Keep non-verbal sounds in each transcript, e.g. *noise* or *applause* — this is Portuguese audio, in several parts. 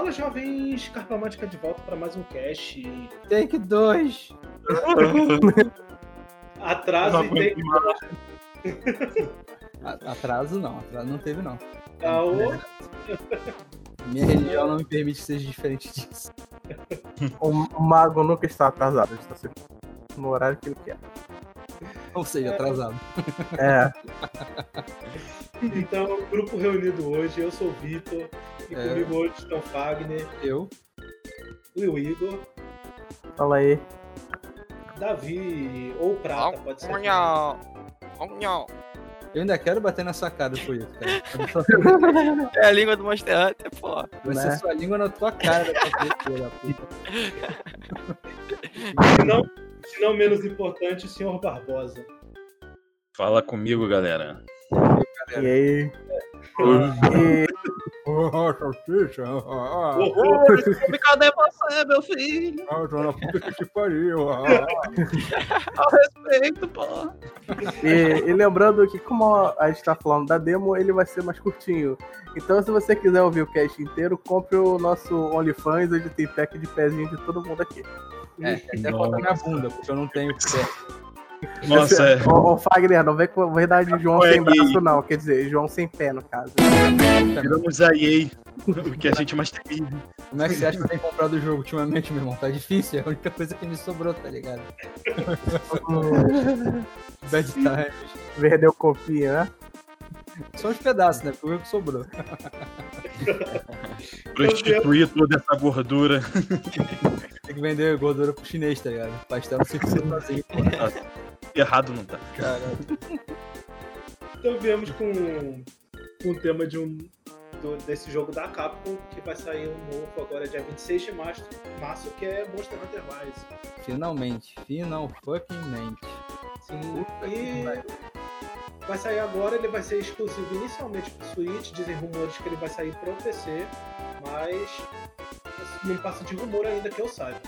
Fala, jovens, Carpamática de volta para mais um cast. Take 2. *laughs* Atraso e take Atraso não, atraso não teve não. Caô. *laughs* Minha religião não me permite que seja diferente disso. O, mago nunca está atrasado, ele está sempre no horário que ele quer. Ou seja, atrasado. É, Então, grupo reunido hoje, eu sou o Vitor, e É. comigo hoje estão Fagner, Eu, e o Igor, fala aí. Davi ou Prata, pode ser. Onhão. eu ainda quero bater na sua cara por isso, cara. *laughs* É a língua do Monster Hunter, pô. Vai Né? ser sua língua na tua cara. puta. Se não, se não menos importante, o senhor Barbosa. Fala comigo, galera. E aí? E, Salsicha. Ah, Cadê você, meu filho? ah, tô na puta que pariu. Ao respeito, pô. e- e lembrando que, como a gente tá falando da demo, ele vai ser mais curtinho. Então, se você quiser ouvir o cast inteiro, compre o nosso OnlyFans, onde tem pack de pezinho de todo mundo aqui. É, até falta minha bunda, porque eu não tenho pé. Nossa, é. Ô, ô Fagner, não vem com a verdade de João sem braço, não. Quer dizer, João sem pé, no caso. Viramos a EA. O que a gente mais tem. Como é que você acha que eu tenho comprado o jogo ultimamente, meu irmão? Tá difícil, é a única coisa que me sobrou, tá ligado? *laughs* Bad times. Perdeu copinha, né? Só uns pedaços, né? Foi o que sobrou. *laughs* Prostituir toda essa gordura. Tem que vender gordura pro chinês, tá ligado? Pastel não se sozinho, pô. Errado não tá. Caralho. Então viemos com, com o tema de um do- desse jogo da Capcom, que vai sair um novo agora dia 26 de março, março que é Monster Hunter Rise. Finalmente. Final fucking mente. Sim, Puta que e vai sair agora, ele vai ser exclusivo inicialmente pro Switch, dizem rumores que ele vai sair pro PC, mas não passa de rumor ainda que eu saiba.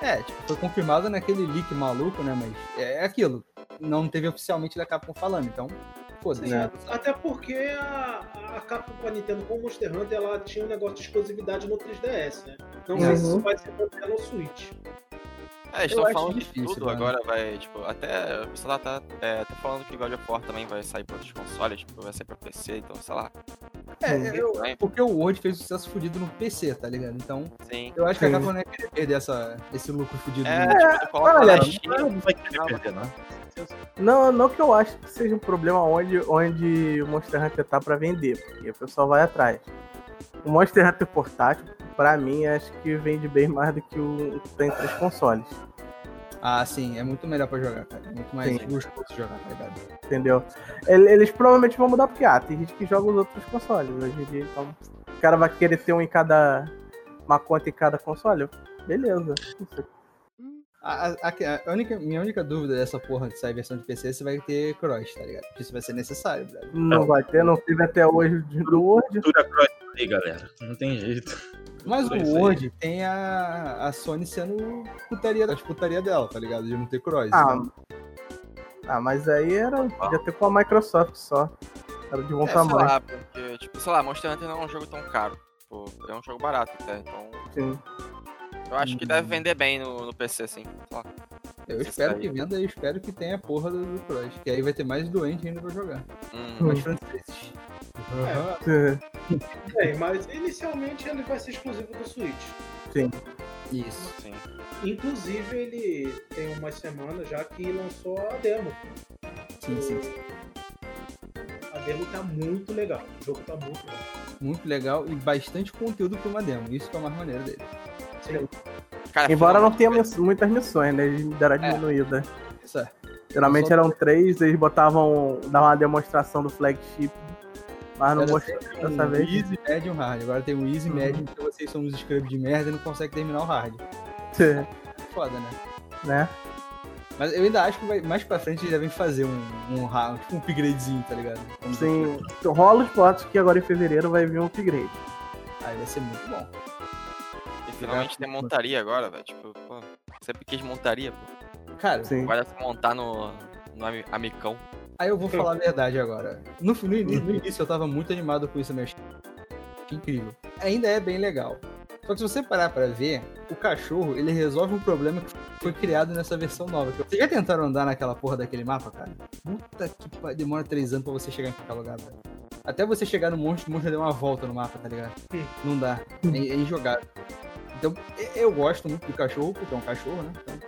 É, tipo, foi confirmado naquele leak maluco, né? Mas é aquilo. Não teve oficialmente da Capcom falando, então. Foda-se. Sim, Até porque a, a Capcom com a Nintendo com o Monster Hunter ela tinha um negócio de exclusividade no 3DS, né? Não sei se isso vai ser no Switch. É, eles Eu estão falando de difícil, tudo mano. agora, vai, tipo, até o pessoal tá, é, tá falando que God of War também vai sair pra outros consoles, tipo, vai sair pra PC, então, sei lá. É, eu- Vai, porque o Word fez sucesso fudido no PC, tá ligado? Então, Sim. eu acho que a. Capcom não ia querer perder essa, esse lucro fudido. É, no- tipo, tu coloca olha, Steam, Não vai querer perder, não. Não, não que eu acho que seja um problema onde, onde o Monster Hunter tá pra vender, porque o pessoal vai atrás. O Monster Hunter portátil, pra mim, acho que vende bem mais do que o que tem três consoles, Ah, sim, é muito melhor pra jogar, cara. É muito mais Sim. gostoso jogar, tá ligado? entendeu? Ele- Eles provavelmente vão mudar porque, ah, tem gente que joga os outros consoles hoje em dia, então o cara vai querer ter um em cada. uma conta em cada console? Beleza. A, a- a- única, minha única dúvida dessa porra de sair versão de PC é se vai ter cross, tá ligado? Porque isso vai ser necessário, brother. Não vai ter, não teve até hoje do Word. Cultura cross aí, galera. Não tem jeito. Mas o isso aí. Word tem a, a Sony sendo putaria, a putaria dela, tá ligado? De não ter cross. Ah, Então, ah, mas aí era. Podia ter com a Microsoft só. Era de bom é, sei tamanho. lá, porque, tipo, sei lá, Monster Hunter não é um jogo tão caro. Tipo, é um jogo barato até, então Sim. eu acho que deve vender bem no, no PC, assim. Sei lá. Eu espero que venda e espero que tenha a porra do, do cross. Que aí vai ter mais doente ainda pra jogar. Hum, Mais franceses. É, mas inicialmente ele vai ser exclusivo do Switch. Isso. sim. Inclusive ele tem umas semanas já que lançou a demo. Sim, sim. sim. A demo tá muito legal. O jogo tá muito legal. Muito legal e bastante conteúdo pra uma demo. Isso que é o mais maneiro dele. Cara, Embora não tenha miss- muitas missões, né? Eles deram a É. diminuída. Isso é. Geralmente eram três, eles botavam. davam uma demonstração do flagship. Mas não Era mostrou dessa um vez. Easy, Medium, Hard. Agora tem o Easy, Uhum. Medium, porque vocês são uns scrubs de merda e não conseguem terminar o Hard. *laughs* Foda, né? né? Mas eu ainda acho que vai, mais pra frente eles devem fazer um, um, ra- tipo um upgradezinho, tá ligado? Como Sim. Rola os boatos que agora em fevereiro vai vir um upgrade. Aí vai ser muito bom. Finalmente tem montaria agora, velho. Tipo, pô, sempre quis montaria, pô. Cara, Sim. Agora se montar no, no ami- amicão. aí eu vou falar a verdade agora. No, no, no *laughs* início eu tava muito animado com isso, meu. incrível. Ainda é bem legal. Só que se você parar pra ver, o cachorro, ele resolve um problema que foi criado nessa versão nova. Vocês já tentaram andar naquela porra daquele mapa, cara? Puta que pariu, demora três anos pra você chegar em qualquer lugar, velho. Até você chegar no monstro, o monstro já deu uma volta no mapa, tá ligado? Não dá. É, é injogável. Então, eu gosto muito do cachorro, porque é um cachorro, né? Então,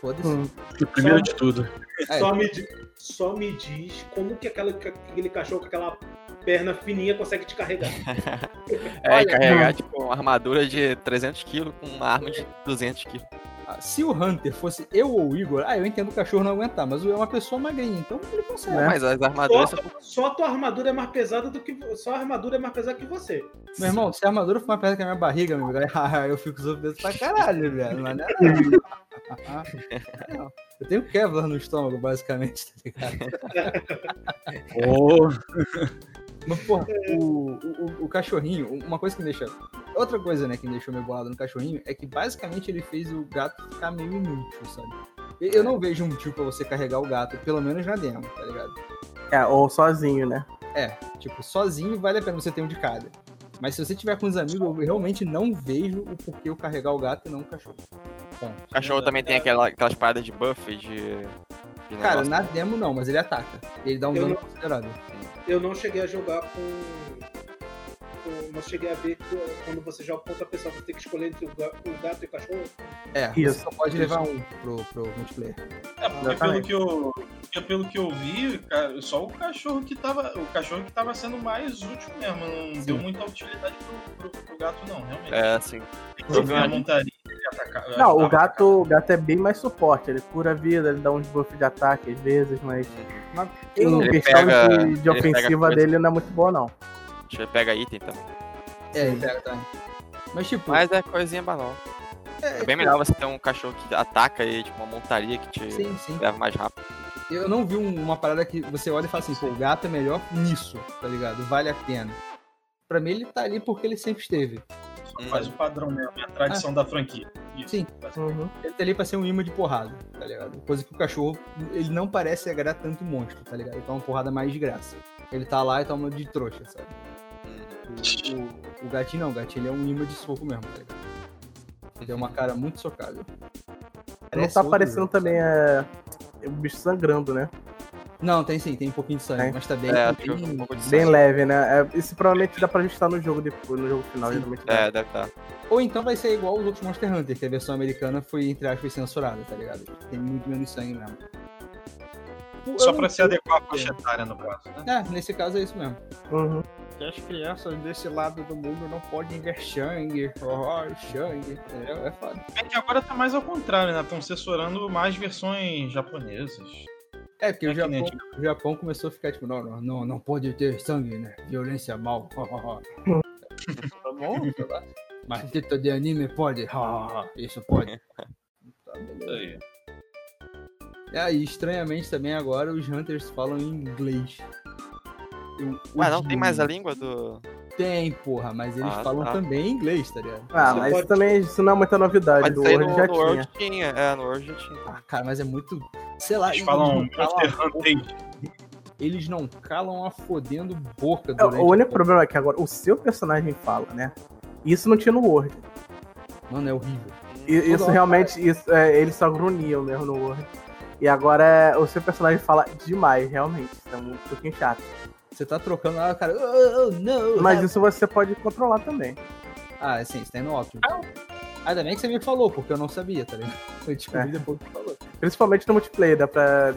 foda-se. Hum. Primeiro de tudo. É. Só, me, só me diz como que aquela, que aquele cachorro com aquela perna fininha consegue te carregar. *laughs* É, Olha, carregar, tipo, uma armadura de 300kg com uma arma de 200kg. Ah, Se o Hunter fosse eu ou o Igor, ah, eu entendo o cachorro não aguentar, mas o é uma pessoa magrinha, então ele consegue. Né? Mas as Só, armaduras só a tua armadura é mais pesada do que. Só a armadura é mais pesada que você. Meu irmão, se a armadura for mais perto que a minha barriga, meu amigo, aí *laughs* eu fico obeso pra caralho, velho. Mas não é. Não. *laughs* Eu tenho Kevlar no estômago, basicamente, tá ligado? Ô, *laughs* Mas, porra, o, o, o cachorrinho, uma coisa que me deixa. Outra coisa, né, que me deixou meio bolado no cachorrinho é que basicamente ele fez o gato ficar meio inútil, sabe? Eu eu não vejo um motivo pra você carregar o gato, pelo menos na demo, tá ligado? É, ou sozinho, né? É, tipo, sozinho vale a pena você ter um de cada. Mas se você tiver com os amigos, eu realmente não vejo o porquê eu carregar o gato e não o cachorro. Ponto. O cachorro também tem aquela, aquelas paradas de buff de. de Cara, negócio. na demo não, mas ele ataca. Ele dá um Eu dano não- considerável. Eu não cheguei a jogar com. Não cheguei a ver que quando você joga com outra pessoa, você tem que escolher entre o ga- o gato e o cachorro. É, Isso. você só pode levar um pro, pro multiplayer. É, porque pelo que, eu, porque pelo que eu vi, só o cachorro que tava. O cachorro que tava sendo mais útil mesmo. Não Sim. deu muita utilidade pro, pro- pro gato, não, realmente. É, assim. Ele tem a montaria, ataca- Não, o gato, o gato é bem mais suporte. Ele cura a vida, ele dá uns buffs de ataque às vezes, mas Mas Ele questão pega- de, de ofensiva dele não é muito boa, não. Ele pega item também. É, pega também. Mas tipo, Mas é coisinha banal. É bem melhor você ter um cachorro que ataca e, tipo, uma montaria que te sim, sim. leva mais rápido. Eu não vi um- uma parada que você olha e fala assim, pô, o gato é melhor nisso, tá ligado? Vale a pena. Pra mim ele tá ali porque ele sempre esteve. Só faz o padrão mesmo, é a tradição da franquia. Isso. Sim. Uhum. Ele tá ali pra ser um imã de porrada, tá ligado? Coisa que o cachorro, ele não parece agradar tanto monstro, tá ligado? Ele tá uma porrada mais de graça. Ele tá lá e tá uma de trouxa, sabe? O, o- o gatinho não, o gatinho ele é um imã de soco mesmo, tá ligado? Tem uma cara muito socada. Não Parece tá aparecendo jogo, também é, o bicho sangrando, né? Não, tem sim, tem um pouquinho de sangue, Tem? mas tá bem. É, bem- que um pouco de Bem leve, né? É, isso provavelmente dá pra ajustar no jogo depois, no jogo final, Sim. geralmente. É, deve estar. Ou então vai ser igual os outros Monster Hunter, que a versão americana foi, entre aspas, censurada, tá ligado? Tem muito menos sangue mesmo. Eu Só não pra se adequar à faixa etária, no caso, né? É, nesse caso é isso mesmo. Uhum. Que as crianças desse lado do mundo não podem ver sangue. Oh, sangue. É, é foda. É que agora tá mais ao contrário, né? Estão censurando mais versões japonesas. É, porque É o, que nem Japão, o Japão começou a ficar tipo, não, não, não, não pode ter sangue, né? Violência mal. tá bom, sei lá. Mas título de anime pode. Isso pode. *laughs* Tá, beleza. Aí. É, e estranhamente também agora os Hunters falam em inglês. Eu Ué, não tem mais a língua do. Tem, porra, mas eles Ah, falam tá. também em inglês, tá ligado? Ah, Você mas pode- também isso não é muita novidade. Mas do World no, já no tinha. World tinha. É, no World já tinha. Ah, cara, mas é muito. Sei lá, Eles eles falam não calam. Eles não calam a fodendo boca É, durante O único a- problema é que agora o seu personagem fala, né? Isso não tinha no Word. Mano, é horrível. E- Toda Isso hora realmente, isso, é, eles só grunhiam mesmo no Word. E agora é, o seu personagem fala demais, realmente. Isso é um pouquinho chato. Você tá trocando lá, o cara. Oh, oh, não. Mas isso você pode controlar também. Ah, sim, isso tem no Optimus. Ainda bem que você me falou, porque eu não sabia, tá ligado? *laughs* Eu descobri É. depois que falou. Principalmente no multiplayer, dá pra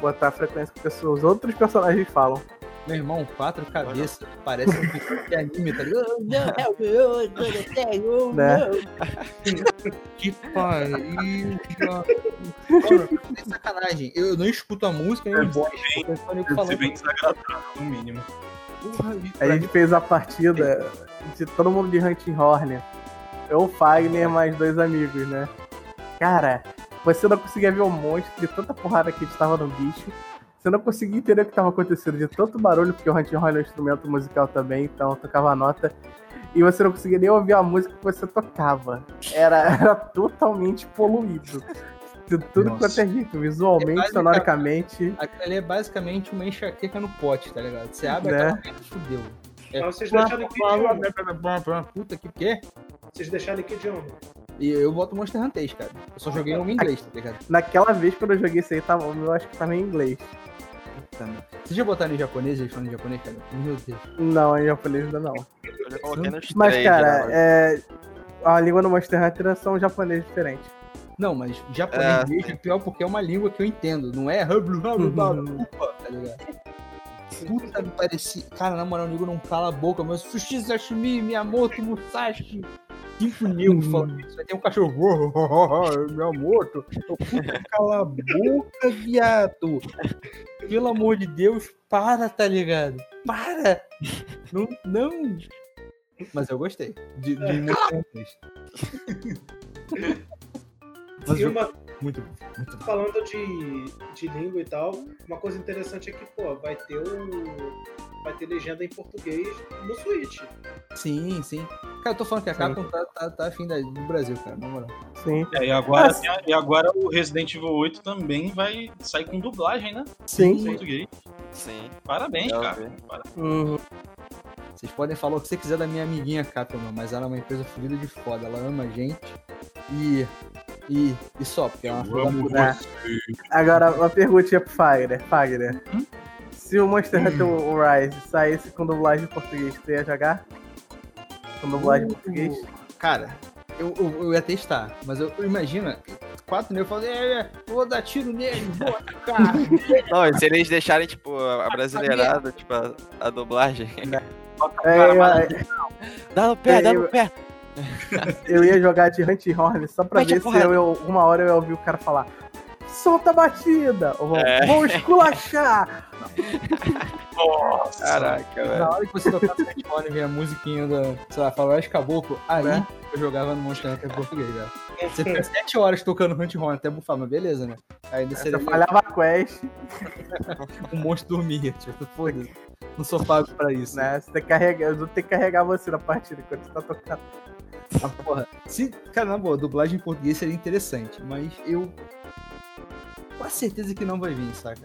botar a frequência que pessoas, outros personagens falam. Meu irmão, quatro cabeças, parece um de anime, tá ligado? Oh, *laughs* não, tag, oh, *laughs* Né? Que pariu, cara. Sacanagem. Eu não escuto a música nem o ser voz. bem- eu desagradável, no mínimo. porra, A gente fez a partida de todo mundo de Hunting Horn. Eu, o Fagner, mais dois amigos, né? Cara, você não conseguia ver o monstro de tanta porrada que a gente tava no bicho. Você não conseguia entender o que tava acontecendo de tanto barulho, porque o Hunting Horn é um instrumento musical também, então eu tocava a nota. E você não conseguia nem ouvir a música que você tocava. Era, *laughs* era totalmente poluído. De tudo Nossa. quanto é jeito, visualmente, basicamente- sonoricamente. Aquilo ali é basicamente uma enxaqueca no pote, tá ligado? Você abre Né? aquela merda, fudeu. É, Mas vocês deixaram que idioma? Puta que quê? Vocês deixaram em que idioma? E eu boto Monster Hunter 3, cara. Eu só joguei um em inglês, tá ligado? Naquela vez quando eu joguei isso aí, tava, eu acho que tava em inglês. Merda. Vocês já botaram em japonês? Eles falam em japonês, cara? Meu Deus. Não, em japonês ainda não. Eu já coloquei nos Mas, três, cara, né, é... a língua do Monster Hunter são japonês diferentes. Não, mas japonês É, mesmo é pior porque é uma língua que eu entendo. Não é hublu, hublu, hublu, tá ligado? Puta, me parecia. Cara, na moral, o nego não cala a boca, mas Sushi Sashimi, Miyamoto, Musashi. Cinco negros falando isso. Aí tem um cachorro. Miyamoto. Eu, Puta, cala a boca, viado. Pelo amor de Deus, para, tá ligado? Para! Não. não. Mas eu gostei. De, de Hunter. Mas E eu- uma, muito bom, muito falando de, de língua e tal, uma coisa interessante é que, pô, vai ter o. Vai ter legenda em português no Switch. Sim, sim. Cara, eu tô falando que a. Capcom tá, tá, tá afim da- do Brasil, cara, na moral. Sim. É, e, agora, Mas- e agora o Resident Evil 8 também vai sair com dublagem, né? Em Sim. português. Sim. Parabéns, Eu cara. Parabéns. Uhum. Vocês podem falar o que você quiser da minha amiguinha Capcom, mas ela é uma empresa fodida de foda. Ela ama a gente e. E, e só, porque é uma. Agora, uma perguntinha pro Fagner. Fagner. Hum? Se o Monster Hunter o Rise saísse com dublagem em português, você ia jogar? Com dublagem em português? Cara, eu, eu, eu ia testar, mas eu, eu imagina, quatro negros falando, é, é, vou dar tiro nele, vou atacar. *laughs* Não, e se eles deixarem, tipo, a brasileirada, tipo, a, a dublagem. É, *laughs* eu, Dá no pé, dá Eu- no pé. *laughs* eu ia jogar de Hunt Horn só pra Mete ver se eu, eu- uma hora eu ia ouvir o cara falar solta a batida! Ou vou, É. vou esculachar! Nossa. Caraca, velho. Na hora que você tocar no telefone e ver a musiquinha da, sei lá, Faroeste Caboclo, aí Né? eu jogava no Monster Hunter em português, já. Você fica sete horas tocando Hunt Horn até bufar, mas beleza, né? Ainda Se seria eu falhava a quest, *laughs* um monstro dormia, tipo, foda-se. Não sou pago pra isso, né? né? Você tem que carregar, eu vou ter que carregar você na partida enquanto você tá tocando. Ah, porra. Se, cara, na boa, dublagem em português seria interessante, mas eu. Com certeza que não vai vir, saca?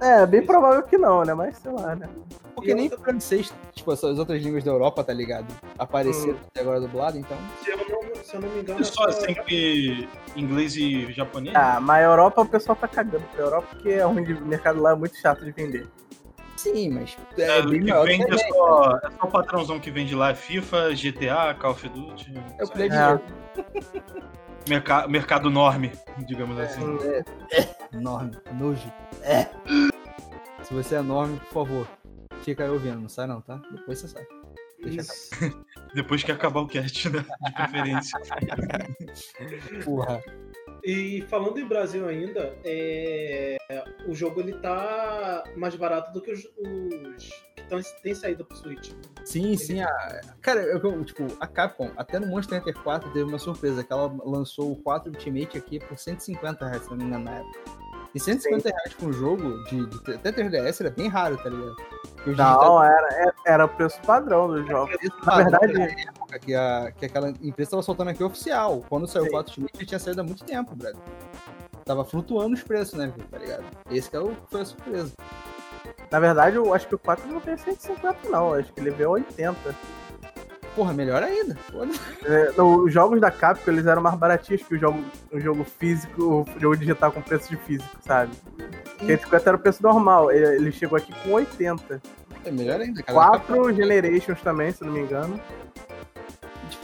É, bem provável que não, né? Mas sei lá, né? Porque E nem outra- francês, tipo, as as outras línguas da Europa, tá ligado? Apareceram até agora dublado, então. Se eu não, se eu não me engano, só essa- sempre inglês e japonês? Ah, mas a Europa o pessoal tá cagando pra Europa porque é ruim de o mercado lá é muito chato de vender. Sim, mas. É, É, bem que vende é só, é só o patrãozão que vende lá, é FIFA, GTA, Call of Duty. É o play de É. jogo. Merca- mercado norme, digamos assim. Enorme, nojo. É. Se você é enorme, por favor, fica aí ouvindo, não sai não, tá? Depois você sai. Depois que acabar o cast, né? De preferência. *laughs* Porra. E falando em Brasil ainda, é, o jogo ele tá mais barato do que os, os que tão, têm saído pro Switch. Sim, sim. A... Cara, eu, tipo, a Capcom, até no Monster Hunter 4 teve uma surpresa, que ela lançou o 4 Ultimate aqui por 150 reais, se não me engano, na época. E 150 reais com um jogo de, de até 3DS era bem raro, tá ligado? Não, era, era- era o preço padrão dos jogos. Na verdade, na época que, a, que aquela empresa tava soltando aqui oficial. Quando saiu o Sim. 4 Ultimate, ele tinha saído há muito tempo, brother. Tava flutuando os preços, né, tá ligado? Esse que é o, foi a surpresa. na verdade, eu acho que o 4 não tem 150, não. Acho que ele veio 80. Porra, melhor ainda. É, os jogos da Capcom, eles eram mais baratinhos que o jogo, o jogo físico, o jogo digital com preço de físico, sabe? 150 era o preço normal. Ele, ele chegou aqui com 80. É melhor ainda, cara. Quatro Generations também, se não me engano.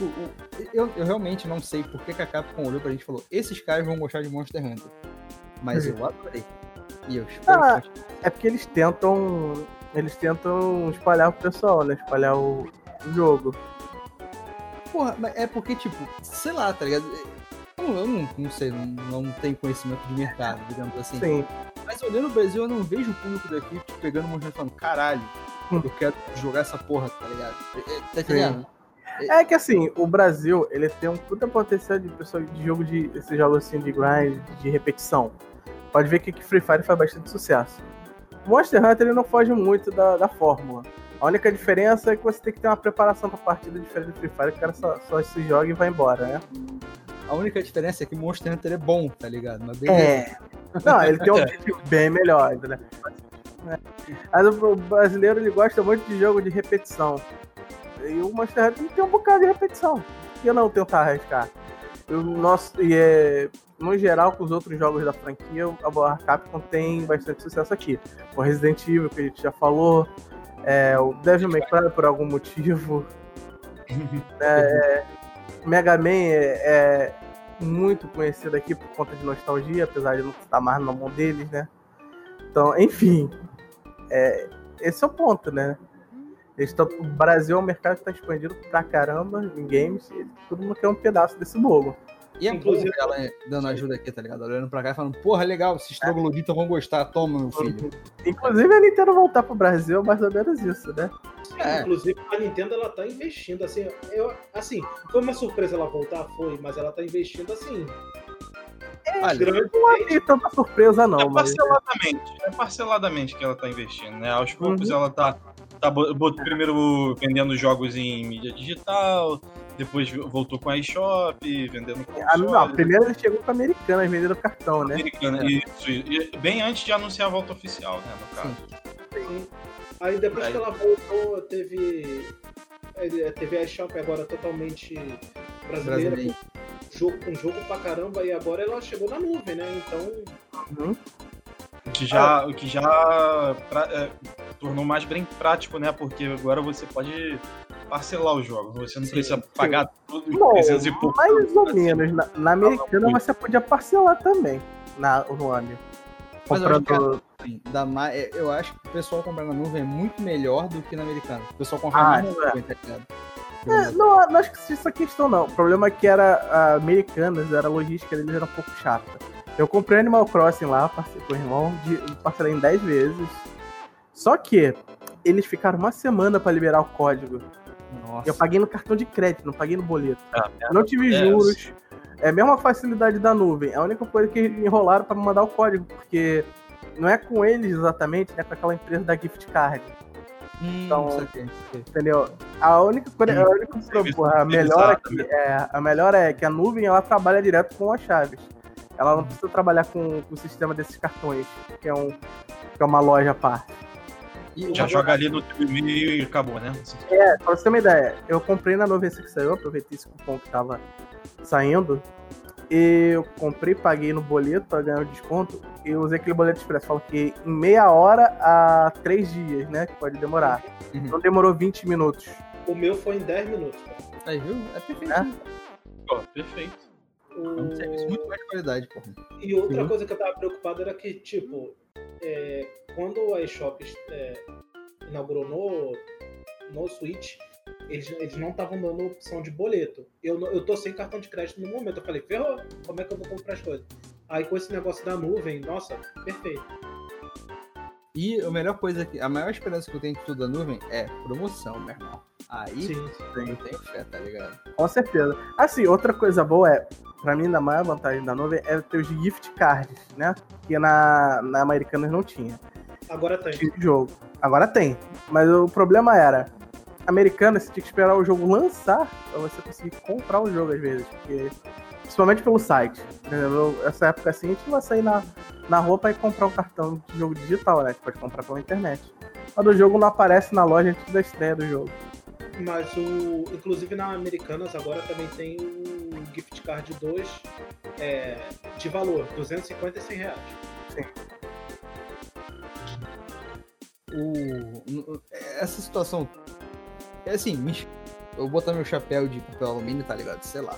Tipo, o- eu, eu realmente não sei por que que a Capcom olhou pra gente e falou: esses caras vão gostar de Monster Hunter. Mas eu adorei. E eu espero Ah. que. É porque eles tentam. Eles tentam espalhar pro pessoal, né? Espalhar o, o jogo. Porra, mas é porque, tipo, sei lá, tá ligado? Eu, eu não, não sei, não, não tenho conhecimento de mercado, digamos assim. Sim. Mas olhando o Brasil, eu não vejo o público daqui pegando Monster Hunter e falando: caralho, Hum. eu quero jogar essa porra, tá ligado? É, é, Tá entendendo? É que assim, o Brasil, ele tem um puta potencial de pessoa de jogo de. Esses jogos assim de grind, de repetição. Pode ver que Free Fire faz bastante sucesso. Monster Hunter ele não foge muito da, da fórmula. A única diferença é que você tem que ter uma preparação pra partida diferente do Free Fire, que o cara só, só se joga e vai embora, né? A única diferença é que Monster Hunter é bom, tá ligado? Mas beleza. É. Não, ele tem um *laughs* objetivo bem melhor, entendeu? Mas o brasileiro ele gosta muito de jogo de repetição. E o Monster Hunter tem um bocado de repetição. Por que não tentar arriscar? E o nosso, e é, no geral, com os outros jogos da franquia, a Capcom tem bastante sucesso aqui. O Resident Evil, que a gente já falou, é, o Devil May Cry por algum motivo. *laughs* é, Mega Man é, é, muito conhecido aqui por conta de nostalgia, apesar de não estar mais na mão deles, né? Então, enfim, é, esse é o ponto, né? Eles tão, o Brasil é um mercado que está expandido pra caramba em games e todo mundo quer um pedaço desse bolo. E é Inclusive, ela dando ajuda aqui, tá ligado? Olhando pra cá e falando, porra, legal, esses trogloditas vão gostar, toma, meu filho. Inclusive a Nintendo voltar pro Brasil é mais ou menos isso, né? É. Inclusive a Nintendo ela tá investindo, assim, eu, assim, foi uma surpresa ela voltar, foi, mas ela tá investindo assim. É, Olha, grande... não achei tanta surpresa, não. É parceladamente, mas... é parceladamente que ela tá investindo, né? Aos poucos uhum. ela tá, tá primeiro vendendo jogos em mídia digital, depois voltou com a eShop, vendendo ah, não, primeiro ele chegou com a Americana, vendendo cartão, né? Americana, é. isso, bem antes de anunciar a volta oficial, né, no caso. Sim. Sim. Aí depois Aí. que ela voltou, teve. É, teve a eShop agora totalmente brasileira. Com jogo, com jogo pra caramba, e agora ela chegou na nuvem, né? Então. Uhum. O que já, ah. o que já pra, é, tornou mais bem prático, né? Porque agora você pode parcelar os jogos. Você não Sim. precisa pagar tudo Bom, 300 e pouco. Mais ou menos. Na, na americana não, você podia parcelar também na, no ano. Mas eu acho, que, da, eu acho que o pessoal comprar na nuvem é muito melhor do que na americana. O pessoal compra ah, na nuvem, é. tá ligado? É, não, não acho que isso é questão não. O problema é que era a Americanas, era a logística deles era um pouco chata. Eu comprei Animal Crossing lá, passei com o irmão, de, parcelei em 10 vezes. Só que eles ficaram uma semana para liberar o código. Nossa. Eu paguei no cartão de crédito, não paguei no boleto. Ah, não tive é, juros. É a mesma facilidade da nuvem. É a única coisa que enrolaram para me mandar o código, porque não é com eles exatamente, é com aquela empresa da gift card. Hum, então, entendeu? A única coisa, a única a melhor é que, é, a melhor é que a nuvem ela trabalha direto com as chaves. Ela não precisa trabalhar com, com o sistema desses cartões, que é, um, que é uma loja à parte. E Já joga ali no teu e acabou, né? É, pra você ter uma ideia, eu comprei na nuvem que saiu, aproveitei esse cupom que tava saindo. E eu comprei, paguei no boleto para ganhar o desconto. E usei aquele boleto expresso. Falo que em meia hora a três dias, né? Que pode demorar. Uhum. Então demorou 20 minutos. O meu foi em 10 minutos. Aí, viu? É perfeito. É? Pô, perfeito. O... É um serviço muito mais de qualidade, pô. E outra coisa que eu tava preocupado era que, tipo, é, quando a eShop é, inaugurou no, no Switch, eles, eles não estavam dando opção de boleto. Eu, eu tô sem cartão de crédito no momento. Eu falei, ferrou, como é que eu vou comprar as coisas? Aí com esse negócio da nuvem, nossa, perfeito. E a melhor coisa que. A maior esperança que eu tenho de tudo da nuvem é promoção, meu irmão. Aí sim, sim. tenho fé, tá ligado? Com certeza. Assim, outra coisa boa é, pra mim, a maior vantagem da nuvem é ter os gift cards, né? Que na, na Americanas não tinha. Agora tem. Jogo. Agora tem. Mas o problema era, americana, você tinha que esperar o jogo lançar pra você conseguir comprar o jogo às vezes. Porque, principalmente pelo site. Entendeu? Essa época assim, a gente vai sair na, na rua pra ir comprar um cartão de jogo digital, né? Que pode comprar pela internet. Mas o jogo não aparece na loja antes da estreia do jogo. Mas o. Inclusive na Americanas agora também tem o gift card 2 é, de valor, 250 e 100 reais. Sim. O, essa situação é assim, eu vou botar meu chapéu de papel alumínio, tá ligado? Sei lá.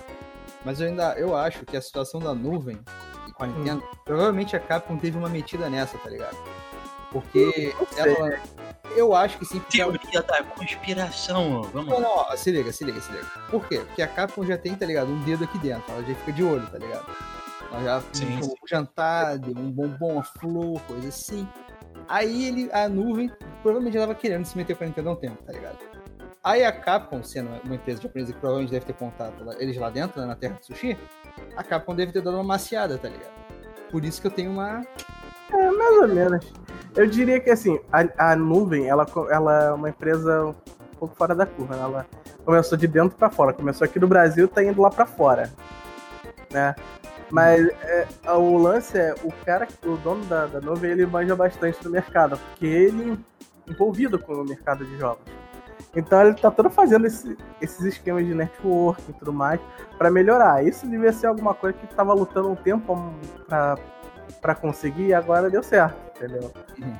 Mas eu ainda eu acho que a situação da nuvem com a. Nintendo, hum. provavelmente a Capcom teve uma metida nessa, tá ligado? Porque ela. Eu acho que sim. Teoria da conspiração, vamos Não, não, se liga, se liga, se liga. Por quê? Porque a Capcom já tem, tá ligado? Um dedo aqui dentro. Ela já fica de olho, tá ligado? Ela já sim, um jantar, deu um bombom, uma flor, coisa assim. Aí ele, a nuvem, provavelmente ela tava querendo se meter com a Nintendo há um tempo, tá ligado? Aí a Capcom, sendo uma empresa japonesa que provavelmente deve ter contato lá, eles lá dentro, né, na terra do sushi, a Capcom deve ter dado uma maciada, tá ligado? Por isso que eu tenho uma. É, mais ou menos. Eu diria que assim, a, a nuvem, ela, ela é uma empresa um pouco fora da curva. Né? Ela começou de dentro para fora. Começou aqui no Brasil, tá indo lá para fora. Né? Mas é, o lance é, o cara, o dono da, da nuvem, ele manja bastante do mercado, porque ele é envolvido com o mercado de jogos. Então ele tá todo fazendo esse- esses esquemas de network e tudo mais pra melhorar. Isso devia ser alguma coisa que tava lutando um tempo pra, pra conseguir e agora deu certo, entendeu? Uhum.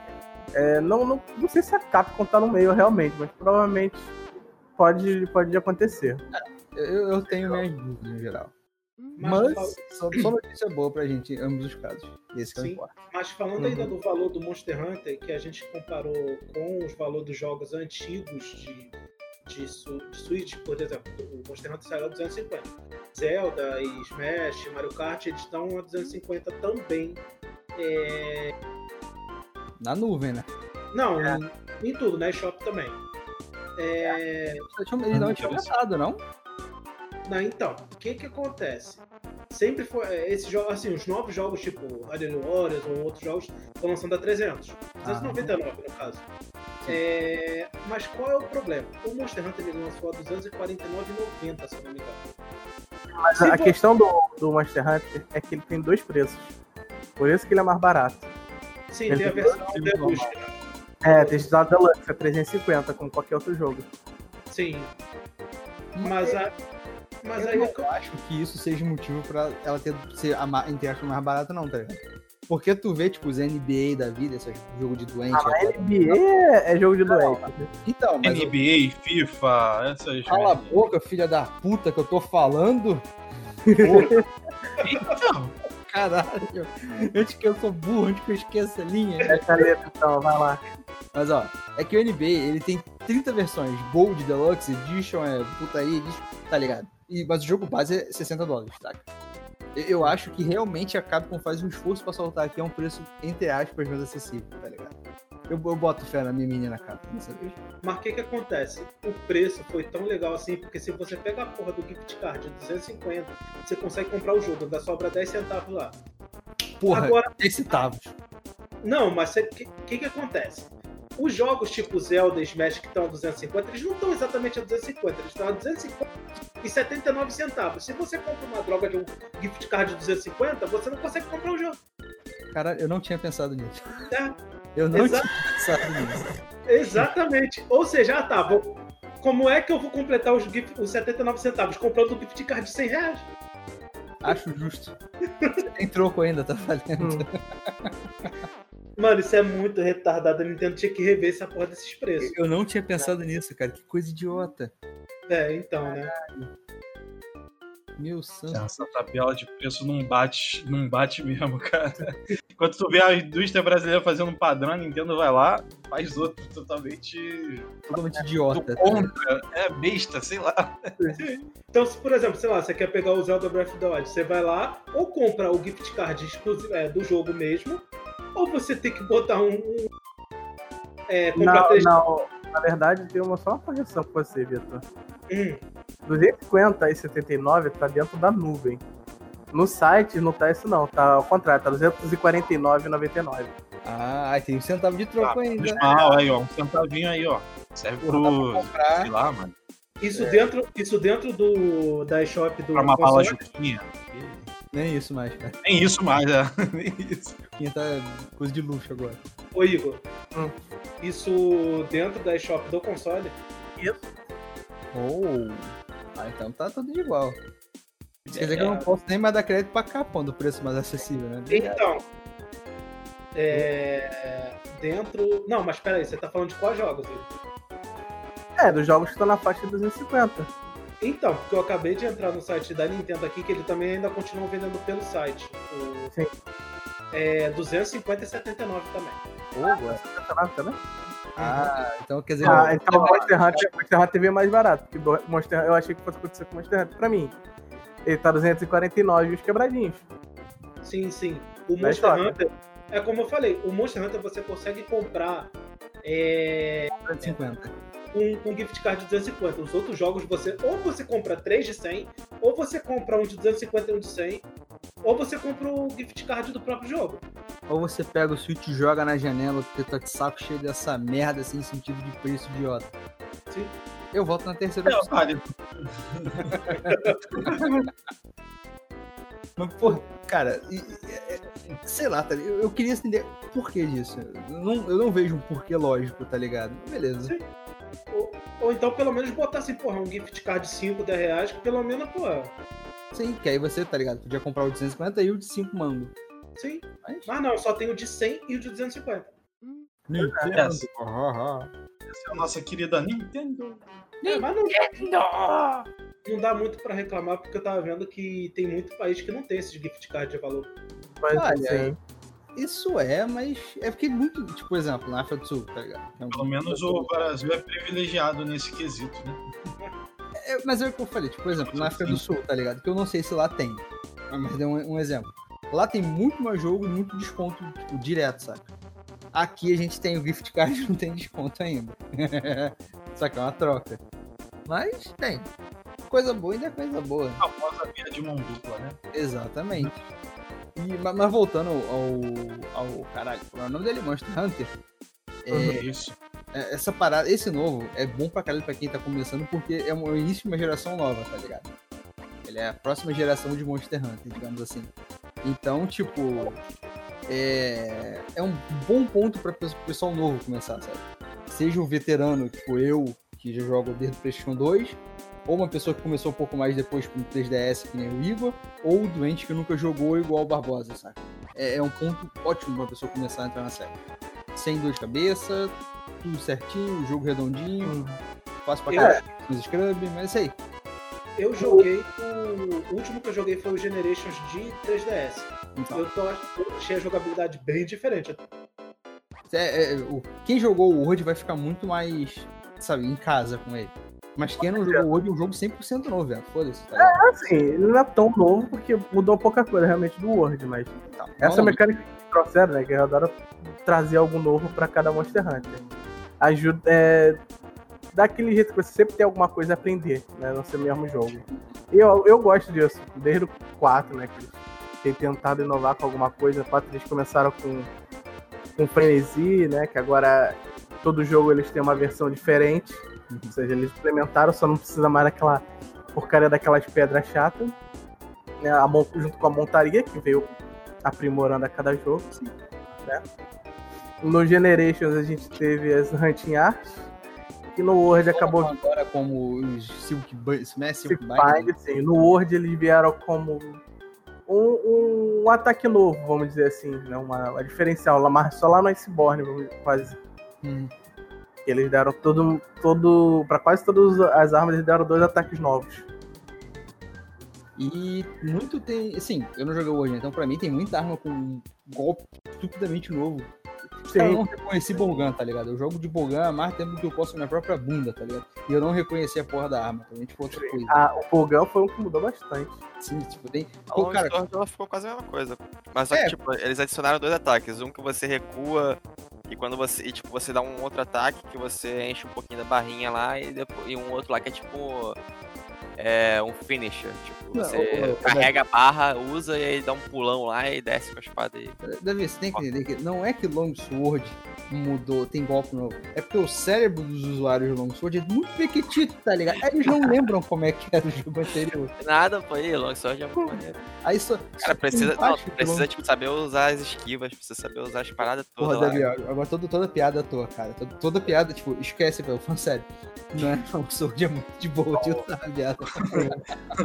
É, não, não, não sei se a Capcom tá no meio realmente, mas provavelmente pode, pode acontecer. Eu, eu tenho minhas dúvidas no geral. Mas, Mas fal- só, só notícia boa pra gente em ambos os casos. Esse que é Sim. importa. mas falando ainda do valor do Monster Hunter, que a gente comparou com os valores dos jogos antigos de, de, su, de Switch, por exemplo, o Monster Hunter saiu a 250. Zelda e Smash, Mario Kart, eles estão a 250 também. É, Na nuvem, né? Não, em, em tudo, na eShop também. É, Eles não tinham aumentado, não? Não, então, o que que acontece? Sempre foi. é, Esses jogos, assim, os novos jogos, tipo Alien Warriors ou outros jogos, estão lançando a 300. 299 no caso. É, mas qual é o problema? O Monster Hunter ele lançou a 249,90, se não me engano. Mas a, a questão do, do Monster Hunter é que ele tem dois preços. Por isso que ele é mais barato. Sim, Ele tem a versão dois Deluxe. É, tem estado Deluxe, é 350, como qualquer outro jogo. Sim. Mas, a, mas eu aí não é que eu- acho que isso seja motivo pra ela ter, ser a entre aspas, mais barata, não, tá ligado? Porque tu vê, tipo, os NBA da vida, esses jogo de doente. Ah. NBA é, é jogo de doente. Então, mas eu- NBA, FIFA, essas. cala a boca, filha da puta, que eu tô falando. Então, *laughs* Caralho. Antes que eu sou burro, antes que eu esqueça a linha. É caneta, então, vai lá. Mas ó, é que o NBA, ele tem 30 versões. Gold, Deluxe, Edition, é putaria, Edition, tá ligado? E, mas o jogo base é 60 dólares, tá? Eu, acho que realmente a Capcom faz um esforço pra soltar aqui a um preço, entre aspas, mais acessível, tá ligado? Eu, eu boto fé na minha menina Capcom dessa vez. Mas o que que acontece? O preço foi tão legal assim, porque se você pega a porra do gift card de 250, você consegue comprar o jogo, ainda sobra 10 centavos lá. Porra, Agora, 10 centavos. Não, não, mas o que, que que acontece? Os jogos tipo Zelda e Smash que estão a 250, eles não estão exatamente a 250, eles estão a 250 e 79 centavos. Se você compra uma droga de um gift card de 250, você não consegue comprar o jogo. Caralho, eu não tinha pensado nisso. É, Eu não Exa- tinha pensado nisso. exatamente. Ou seja, ah, tá, vou, como é que eu vou completar os, gift, os 79 centavos? Comprando um gift card de 100 reais? Acho justo. Tem troco ainda, tá valendo. *laughs* Mano, isso é muito retardado. A Nintendo tinha que rever essa porra desses preços. Eu não tinha pensado nisso, cara. Que coisa idiota. É, então, né? Meu santo. essa tabela de preço não bate, não bate mesmo, cara. *laughs* Enquanto tu vê a indústria brasileira fazendo um padrão, a Nintendo vai lá, faz outro totalmente Totalmente idiota. contra. É besta, sei lá. *laughs* Então, se, por exemplo, sei lá, você quer pegar o Zelda Breath of the Wild, você vai lá, ou compra o gift card exclusivo é, do jogo mesmo, ou você tem que botar um. um é, Não, três. não. Na verdade, tem uma, só uma correção com você, Vitor. Hum, 250 e 79 tá dentro da nuvem. No site não tá isso não, tá ao contrário, tá 249,99. Ah, aí tem um centavo de troco ainda. Menos mal, aí, ó. Um centavinho aí, ó. Serve pra pro. comprar. Sei lá, mano. isso, dentro, isso dentro do da eShop do. Pra uma bala juquinha. Nem isso mais, cara. Nem isso mais, é. *laughs* Nem isso. Tá coisa de luxo agora. Ô, Igor. Hum. Isso dentro da eShop do console. Oh. Ah, então tá tudo de igual. Isso quer dizer que eu não posso nem mais dar crédito pra Capcom do preço mais acessível, né? Então. É. Dentro. Não, mas peraí, você tá falando de quais jogos, Igor? É, dos jogos que estão na faixa de 250. Então, porque eu acabei de entrar no site da Nintendo aqui, que ele também ainda continua vendendo pelo site. O... Sim. É 250 e 79 também. Oh. 259 também? ah, então quer dizer. Ah, então o Monster Hunter, Monster Hunter veio mais barato. Porque Monster, eu achei que fosse acontecer com o Monster Hunter pra mim. Ele tá 249 e os quebradinhos. Sim, sim. O Monster. Hunter, é como eu falei, o Monster Hunter você consegue comprar é, 250. Um, um gift card de 250. Os outros jogos você ou você compra 3 de 100, ou você compra um de 250 e um de 100, ou você compra o gift card do próprio jogo. Ou você pega o Switch e joga na janela porque tá de saco cheio dessa merda sem sentido de preço idiota. Sim. Eu volto na terceira É, opção. *laughs* Mas, porra, Cara, sei lá, tá, ligado? eu, eu queria entender o porquê disso. Eu não, eu não vejo um porquê lógico, tá ligado? Beleza. Sim. Ou, ou então, pelo menos, botar assim, porra, um gift card de 5, 10 reais, que pelo menos, pô, Sim, que aí você, tá ligado? Podia comprar o de 250 e o de 5 mango. sim. Mas... Mas não, só tem o de 100 e o de 250. Nintendo. Essa. Ah, ah. Essa é a nossa querida Nintendo. É, mas não, não dá muito pra reclamar, porque eu tava vendo que tem muito país que não tem esses gift card de valor. Mas, Olha, assim, Isso é, mas é porque muito, tipo, por exemplo, na África do Sul, tá ligado? É um- Pelo menos o Brasil é privilegiado nesse quesito, né? É, mas é o que eu falei, tipo, por exemplo, na África do Sul, tá ligado? Que eu não sei se lá tem. Mas deu um, um exemplo. Lá tem muito mais jogo e muito desconto, tipo, direto, sabe? Aqui a gente tem o gift card e *laughs* não tem desconto ainda. *laughs* Só que é uma troca. Mas tem. Coisa boa ainda é coisa boa. A famosa via de mão dupla, né? Exatamente. E, ma- mas voltando ao, ao, ao caralho, é o nome dele? Monster Hunter. É, Isso. é, essa parada, esse novo é bom pra caralho pra quem tá começando, porque é um- o início de uma geração nova, tá ligado? Ele é a próxima geração de Monster Hunter, digamos assim. Então, tipo, é, é um bom ponto pra pe- pessoal novo começar, sabe? Seja um veterano, tipo eu, que já jogo desde o PlayStation 2, ou uma pessoa que começou um pouco mais depois com o 3DS, que nem o Igor, ou o doente que nunca jogou igual o Barbosa, sabe? É, é um ponto ótimo pra pessoa começar a entrar na série. Sem dor de cabeça, tudo certinho, jogo redondinho, hum, fácil pra caralho, com os scrub, mas é isso aí. Eu joguei o... o último que eu joguei foi o Generations de 3DS. Então, Eu, tô, eu achei a jogabilidade bem diferente. é- é, o- quem jogou o Word vai ficar muito mais, sabe, em casa com ele. Mas quem não jogou o Word é um jogo 100% novo, velho. Foda-se. Tá ligado? assim, ele não é tão novo porque mudou pouca coisa realmente do Word, mas Tá, essa mecânica que trouxeram, né, que eu adoro trazer algo novo pra cada Monster Hunter. Ajuda, é, daquele jeito que você sempre tem alguma coisa a aprender, né, no seu mesmo jogo. E eu, eu gosto disso, desde o 4, né, que têm tentado inovar com alguma coisa. O 4 eles começaram com, com Frenesi, né, que agora todo jogo eles têm uma versão diferente. Ou seja, eles implementaram, só não precisa mais daquela porcaria daquelas pedras chatas. Né, a junto com a montaria, que veio aprimorando a cada jogo. Né? No Generations a gente teve as Hunting Arts, que no Word acabou agora como os Silk né? Silk Silk Bind, sim. No Word eles vieram como um, um ataque novo, vamos dizer assim, né? uma, uma diferencial, lá- só lá no Iceborne, quase. Hum. Eles deram todo, todo, para quase todas as armas eles deram dois ataques novos. E muito tem. Assim, eu não joguei hoje, então pra mim tem muita arma com um golpe estupidamente novo. Cara, eu não reconheci Bolgan, tá ligado? Eu jogo de Bolgan há mais tempo do que eu posso na minha própria bunda, tá ligado? E eu não reconheci a porra da arma, também, tipo, outra coisa. Ah, o Pogão foi um que mudou bastante. Assim, tipo, tem. A Pô, Long cara, Sword ela ficou quase a mesma coisa. Mas só É. que, tipo, eles adicionaram dois ataques. Um que você recua e quando você. E, tipo, você dá um outro ataque que você enche um pouquinho da barrinha lá e, depois, e um outro lá que é tipo. É um finisher. Tipo, Não, você o- o- carrega a barra, usa e aí dá um pulão lá e desce com a espada aí. Davi, você tem que entender que não é que Longsword mudou, tem golpe novo. É porque o cérebro dos usuários de Longsword é muito pequitito, tá ligado? Eles não lembram como é que era o jogo anterior. Nada, pô, aí, Long Sword é muito maneiro. Aí só. Cara, precisa, não, precisa tipo, saber usar as esquivas, precisa saber usar as paradas Porra, todas lá. Davi, agora toda, toda piada à toa, cara. Toda, toda piada, tipo, esquece, velho. Falando sério. Não é Longsword é muito de boa de usar a piada.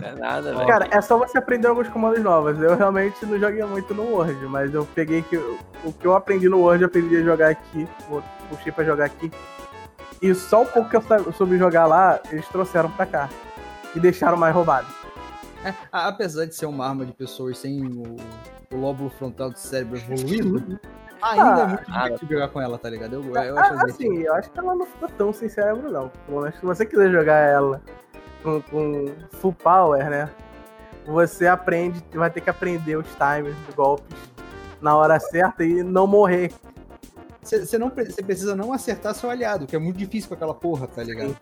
Não é nada, velho. Cara, é só você aprender alguns comandos novos. Eu realmente não joguei muito no Word, mas eu peguei que o que eu aprendi no Word, eu aprendi a jogar aqui, puxei pra jogar aqui. E só o pouco que eu soube jogar lá, eles trouxeram pra cá. E deixaram mais roubado. É, apesar de ser uma arma de pessoas sem o, o lóbulo frontal do cérebro evoluído, ainda é muito nada. divertido jogar com ela, tá ligado? Eu, eu acho Ah, divertido. assim, eu acho que ela não fica tão sem cérebro, não. Pelo menos se você quiser jogar ela com, com full power, né? Você aprende, vai ter que aprender os timers dos golpes na hora certa e não morrer. Você não você precisa não acertar seu aliado, que é muito difícil com aquela porra, tá ligado?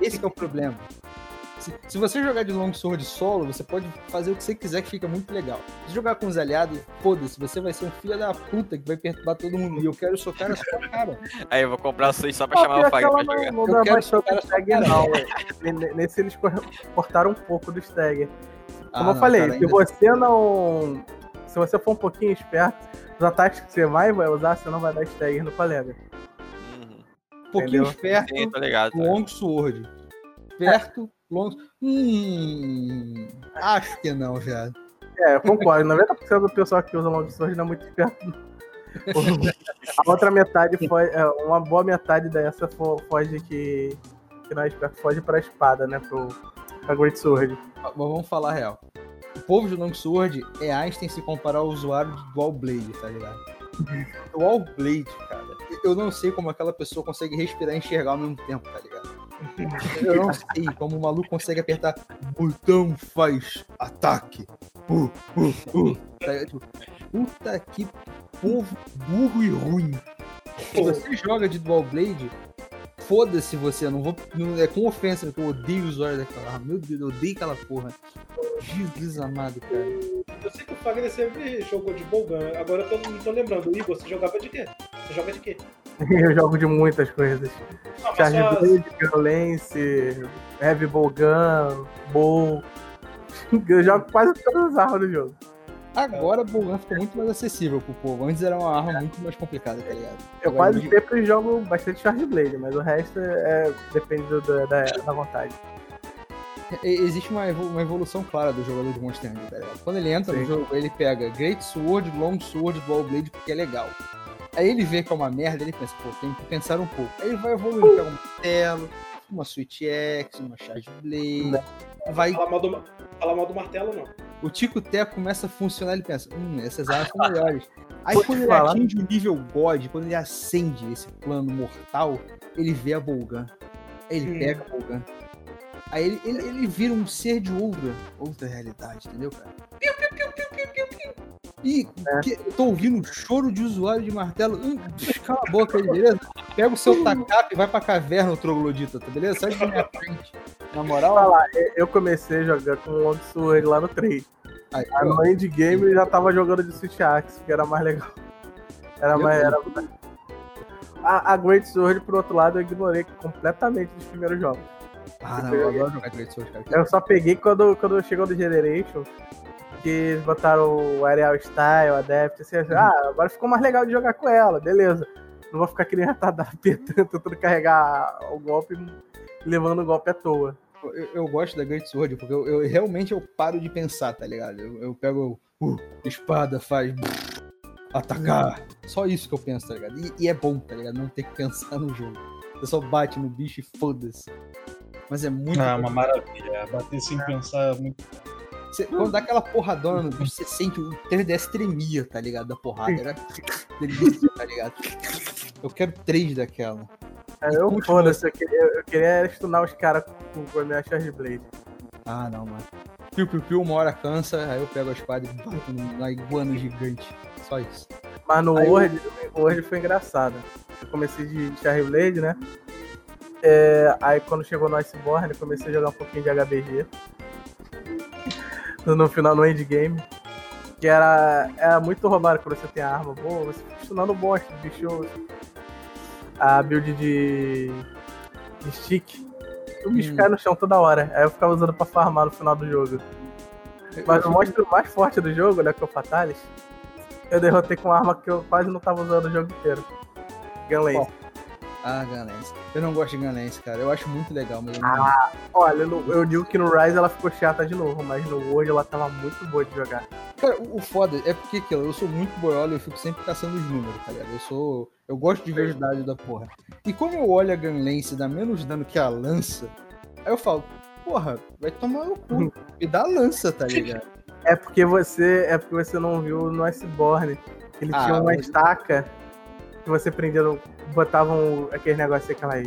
Esse que é o problema. Se, se você jogar de Longsword solo, você pode fazer o que você quiser que fica muito legal. Se jogar com os aliados, foda-se, você vai ser um filho da puta que vai perturbar todo mundo. E eu quero socar na sua cara. *laughs* Aí eu vou comprar o Switch só pra Ah, chamar o Fag pra jogar. não, não Eu dá quero socar a sua cara. não. Nesse eles cor- cortaram um pouco do Stagger. Como Ah, eu falei, cara, se você não. se você for um pouquinho esperto, os ataques que você vai, vai usar, você não vai dar stagger no colega. Uhum. Um pouquinho Entendeu? esperto, Sim, tô ligado. Long sword. Perto, long. Hum. Acho que não, viado. É, eu concordo. 90% do pessoal que usa long sword não é muito esperto. A outra metade foi. é, Uma boa metade dessa fo- foge que. Que não é esperto, foge pra espada, né? Pro, pra Great Sword. Mas vamos falar a real. O povo de Longsword é Einstein se comparar ao usuário de Dual Blade, tá ligado? *laughs* Dual Blade, cara. Eu não sei como aquela pessoa consegue respirar e enxergar ao mesmo tempo, tá ligado? Eu não sei como o maluco consegue apertar botão faz ataque. Uh, uh, uh. Puta que povo burro e ruim. Se você joga de Dual Blade, foda-se você, eu não vou. Não, é com ofensa, porque eu odeio o usuário daquela arma. Meu Deus, eu odeio aquela porra. Jesus amado, cara. Eu sei que o Fagner sempre jogou de Bolgan. Agora eu tô, não tô lembrando. Igor, você jogava de quê? Você joga de quê? *laughs* Eu jogo de muitas coisas. Não, Charge só- Blade, Violence, Heavy Bowgun, Bow. *laughs* Eu jogo quase todas as armas do jogo. Agora a Bolgan ficou muito mais acessível pro povo. Antes era uma arma muito mais complicada, tá ligado? Eu Agora, quase sempre jogo bastante Charge Blade, mas o resto é, depende do- da, da, da vontade. Existe uma, evolu- uma evolução clara do jogador de Monster Hunter, tá ligado? Quando ele entra no Sim. jogo, ele pega Great Sword, Long Sword, Dual Blade, porque é legal. Aí ele vê que é uma merda, ele pensa, pô, tem que pensar um pouco. Aí ele vai evoluindo, pega um martelo, uma Switch X, uma Charge Blade, vai Fala mal, do, fala mal do martelo, não. O Tico Teco começa a funcionar, ele pensa, hum, essas armas são melhores. *laughs* Aí te quando ele falar. atinge o nível God, quando ele acende esse plano mortal, ele vê a Volgan. Ele pega a Volgan. Aí ele, ele, ele vira um ser de outra, outra realidade, entendeu, cara? Piu, piu, piu, piu, piu, piu, piu. E É. que- eu tô ouvindo um choro de usuário de martelo. Hum, cala a boca aí, beleza? Pega o seu *laughs* tacap e vai pra caverna, o troglodita, tá beleza? Sai da minha frente. Na moral, Falar, eu comecei a jogar com o Long Sword lá no 3. aí, Aí ó, no endgame eu já tava jogando de Switch Axe, que era mais legal. Era Meu mais. Era... A, a Great Sword, por outro lado, eu ignorei completamente dos primeiros jogos. Ah, não, eu adoro jogar Great Sword, cara. Eu só peguei quando, quando chegou do Generation, que eles botaram o Aerial Style, Adept, assim, assim, ah, agora ficou mais legal de jogar com ela, beleza. Não vou ficar que nem retardado *laughs* apertando, tentando carregar o golpe levando o golpe à toa. Eu, eu gosto da Great Sword, porque eu, eu- realmente eu paro de pensar, tá ligado? Eu, eu pego, uh, espada, faz. atacar. Só isso que eu penso, tá ligado? E, e é bom, tá ligado? Não ter que pensar no jogo. Você só bate no bicho e foda-se. Mas é muito. Ah, uma maravilha. Bater sem pensar é muito. Você- quando dá aquela porradona no bicho, você sente o 3DS tremia, tá ligado? Da porrada. Era *laughs* delícia, tá ligado? Eu quero três daquela. Aí eu, foda-se, eu queria, eu queria stunar os caras com, com a minha Charge Blade. Ah, não, mano. Piu, piu, piu, uma hora cansa, aí eu pego a espada e bato na iguana gigante. Só isso. Mas no Aí eu- Word, o Word foi engraçado. Eu comecei de Charge Blade, né? É, aí quando chegou no Iceborne, eu comecei a jogar um pouquinho de HBG. *laughs* No final, no endgame. Que era, era muito roubado quando você tem a arma boa, você fica estudando bosta, bicho. A build de, de stick. O bicho Hum. cai no chão toda hora. Aí eu ficava usando pra farmar no final do jogo. Mas o monstro mais forte do jogo, né, que é o Fatalis, eu derrotei com uma arma que eu quase não tava usando o jogo inteiro. Gunlance. Ah, Gunlance. Eu não gosto de Gunlance, cara. Eu acho muito legal, mas eu não Olha, no- eu digo que no Rise ela ficou chata de novo, mas no World ela tava muito boa de jogar. Cara, o, o foda é porque aquilo, eu sou muito boiola e eu fico sempre caçando os números, tá ligado? Eu sou. Eu gosto de ver os dados da porra. E quando eu olho a Gunlance e dá menos dano que a lança, aí eu falo, porra, vai tomar no cu. Me dá a lança, tá *laughs* ligado? É porque você. É porque você não viu no Iceborne. Ele Ah, tinha uma mas- estaca que você prendia no. Botavam aquele negócio, aquelas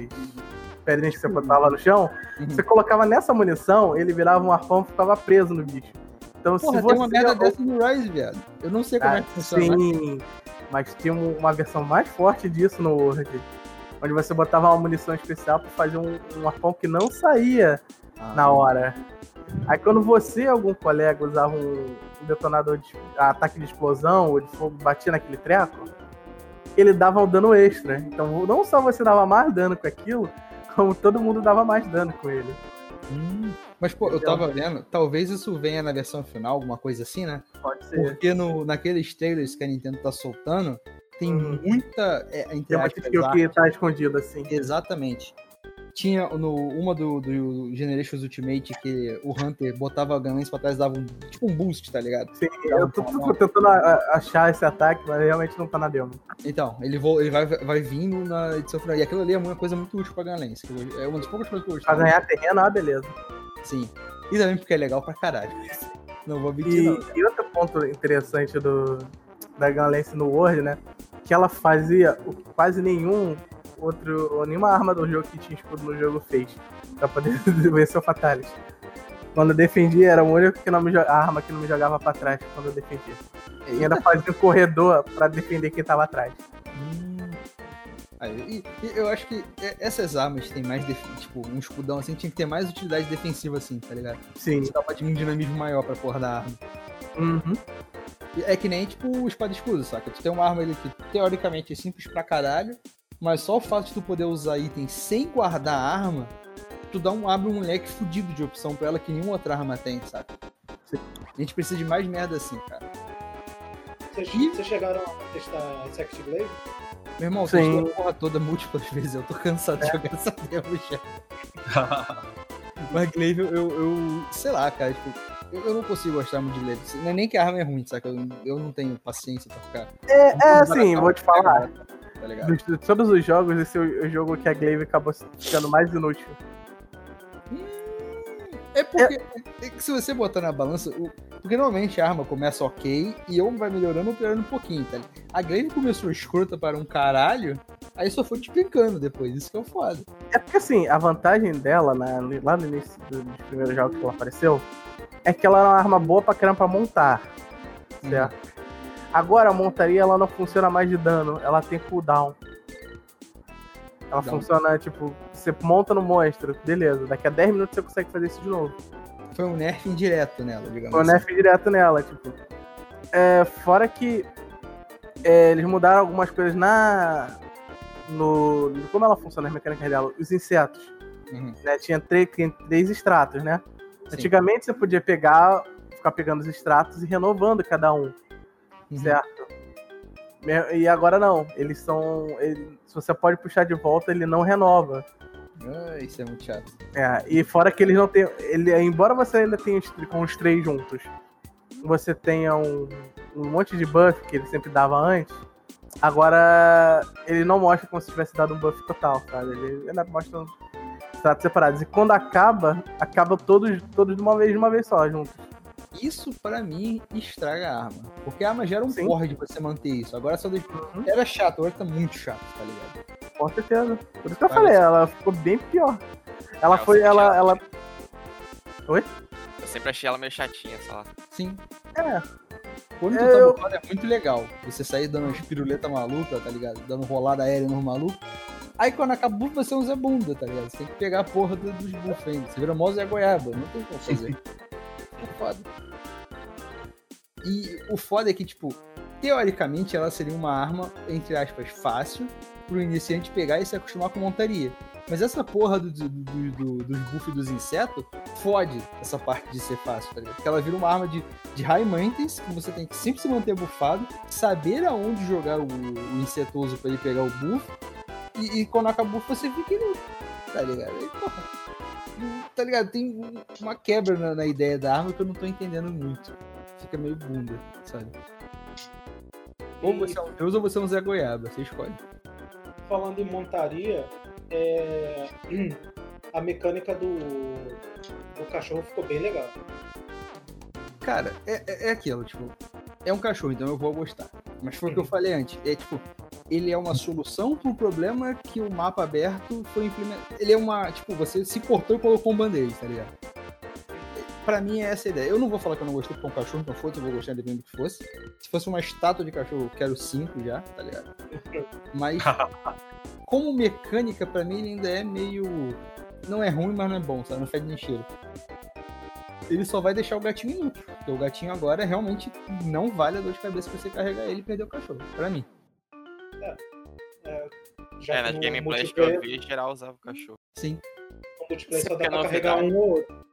pedrinhas que você botava lá no chão. Você colocava nessa munição, ele virava um arpão e ficava preso no bicho. Então Porra, se você. tem uma merda dessa no Rise, viado. Eu não sei como Ah, é que funciona. sim, mas tinha um- uma versão mais forte disso no Word. Onde você botava uma munição especial pra fazer um, um arpão que não saía Ah, na hora. Aí quando você e algum colega usava um detonador de ataque de explosão ou de fogo, batia naquele treco, ele dava um dano extra. Então não só você dava mais dano com aquilo, como todo mundo dava mais dano com ele. Hum, Mas, pô, eu tava vendo, talvez isso venha na versão final, alguma coisa assim, né? Pode ser. Porque no, naqueles trailers que a Nintendo tá soltando, tem Uhum. muita. É, entre Tem uma aspas, que tá escondida assim. Exatamente. Tinha no, uma do, do Generations Ultimate que o Hunter botava a Gunlance pra trás e dava um, tipo um boost, tá ligado? Sim, eu tô, tô tentando achar esse ataque, mas realmente não tá na demo. Então, ele, vo- ele vai, vai vindo na edição final. E aquilo ali é uma coisa muito útil pra eu- É uma das poucas coisas que eu gosto. Pra ganhar terreno, ah, beleza. Sim. E também porque é legal pra caralho. Não vou mentir, E, não. e outro ponto interessante do, da Gunlance no World, né? Que ela fazia quase nenhum outro, ou nenhuma arma do jogo que tinha escudo no jogo fez. Pra poder *laughs* vencer o Fatalis. Quando eu defendia, era a única que não me, a arma que não me jogava pra trás quando eu defendia. E ainda fazia um corredor pra defender quem tava atrás. Hum. Aí, e, e eu acho que essas armas têm mais, tipo, um escudão assim, tinha que ter mais utilidade defensiva assim, tá ligado? Sim. Você um dinamismo maior pra porra da arma. Uhum. E É que nem, tipo, o espada escudo, saca? Tu tem uma arma ali que teoricamente é simples pra caralho, mas só o fato de tu poder usar item sem guardar a arma, tu dá um, abre um leque fudido de opção pra ela que nenhuma outra arma tem, saca? A gente precisa de mais merda assim, cara. Vocês, vocês chegaram a testar Sect Glaive? Meu irmão, Sim. testou a porra toda múltiplas *laughs* vezes, eu tô cansado de jogar essa demo já. *laughs* Mas Glaive, eu, eu, eu- sei lá, cara, tipo, eu, eu não consigo gostar muito de Glaive. É nem que a arma é ruim, saca? Eu, eu não tenho paciência pra ficar. É, é assim, vou te falar. Tá ligado? De todos os jogos, esse é o jogo que a Glaive acabou ficando mais inútil. É porque é se você botar na balança, porque normalmente a arma começa ok e ou vai melhorando ou piorando um pouquinho, tá? ligado? A Glaive começou escrota para um caralho, aí só foi despencando depois, isso que é o foda. É porque assim, a vantagem dela, na- lá no início do- dos primeiros jogos que ela apareceu, é que ela é uma arma boa pra caramba pra montar. Certo? Agora a montaria ela não funciona mais de dano, ela tem cooldown. Ela Cooldown. funciona, tipo, você monta no monstro, beleza, daqui a 10 minutos você consegue fazer isso de novo. Foi um nerf indireto nela, digamos Foi um assim. nerf direto nela, tipo. É, fora que é, eles mudaram algumas coisas na. No, como ela funciona, as mecânicas dela, os insetos. Uhum. né? Tinha três, três extratos, né? Sim. Antigamente você podia pegar, ficar pegando os extratos e renovando cada um, Uhum. certo? E agora não, eles são. ele- se você pode puxar de volta, ele não renova. Ah, isso é muito chato. É, e fora que eles não tem. Ele, embora você ainda tenha com os três juntos, você tenha um, um monte de buff que ele sempre dava antes. Agora ele não mostra como se tivesse dado um buff total, sabe? Ele ainda mostra extratos separados. E quando acaba, acaba todos, todos de uma vez, de uma vez só, juntos. Isso, pra mim, estraga a arma. Porque a arma gera um Sim. porre de você manter isso. Agora só deixa... Era chato, agora tá muito chato, tá ligado? Com certeza. Por isso que eu Vai, falei, você- ela ficou bem pior. Ela Ela foi, ela, ela. Eu sempre achei ela meio chatinha, sei lá. Sim. É, Quando tu tá eu- bufado é muito legal. Você sair dando umas piruletas malucas, tá ligado? Dando rolada aérea nos malucos. Aí quando acaba buff, você usa bunda, tá ligado? Você tem que pegar a porra do- dos ainda. Você vira mouse e a goiaba. Não tem como fazer. *laughs* Foda. E o foda é que, tipo, teoricamente ela seria uma arma, entre aspas, fácil pro iniciante pegar e se acostumar com montaria. Mas essa porra do, do- do- do- dos buffs dos insetos fode essa parte de ser fácil, tá ligado? Porque ela vira uma arma de, de high maintenance, que você tem que sempre se manter bufado, saber aonde jogar o, o insetoso pra ele pegar o buff, e, e quando acaba o buff você fica inútil, tá ligado? Aí, porra, tá ligado? Tem um- uma quebra na, na ideia da arma que eu não tô entendendo muito. Fica meio bunda, sabe? Ou E- você é um Deus ou você é um Zé Goiaba, você escolhe. falando em montaria, é, *clears throat* a mecânica do, do cachorro ficou bem legal. Cara, é, é, é aquilo, tipo, é um cachorro, então eu vou gostar. Mas foi o que eu Uhum. falei antes. É tipo, ele é uma solução pro problema que o mapa aberto foi implementado. Ele é uma. Tipo, você se cortou e colocou um band-aid, tá ligado? Pra mim é essa a ideia. Eu não vou falar que eu não gostei porque é um cachorro, então foda-se, eu vou gostar dependendo do que fosse. Se fosse uma estátua de cachorro, eu quero cinco já, tá ligado? Mas, *laughs* como mecânica, pra mim ele ainda é meio. Não é ruim, mas não é bom, sabe? Não fede nem cheiro ele só vai deixar o gatinho inútil. Porque o gatinho agora realmente não vale a dor de cabeça pra você carregar ele e perder o cachorro. Pra mim. Já é, nas no gameplays que eu vi, geral usava o cachorro. Sim. multiplayer só dá Porque pra é carregar um ou outro.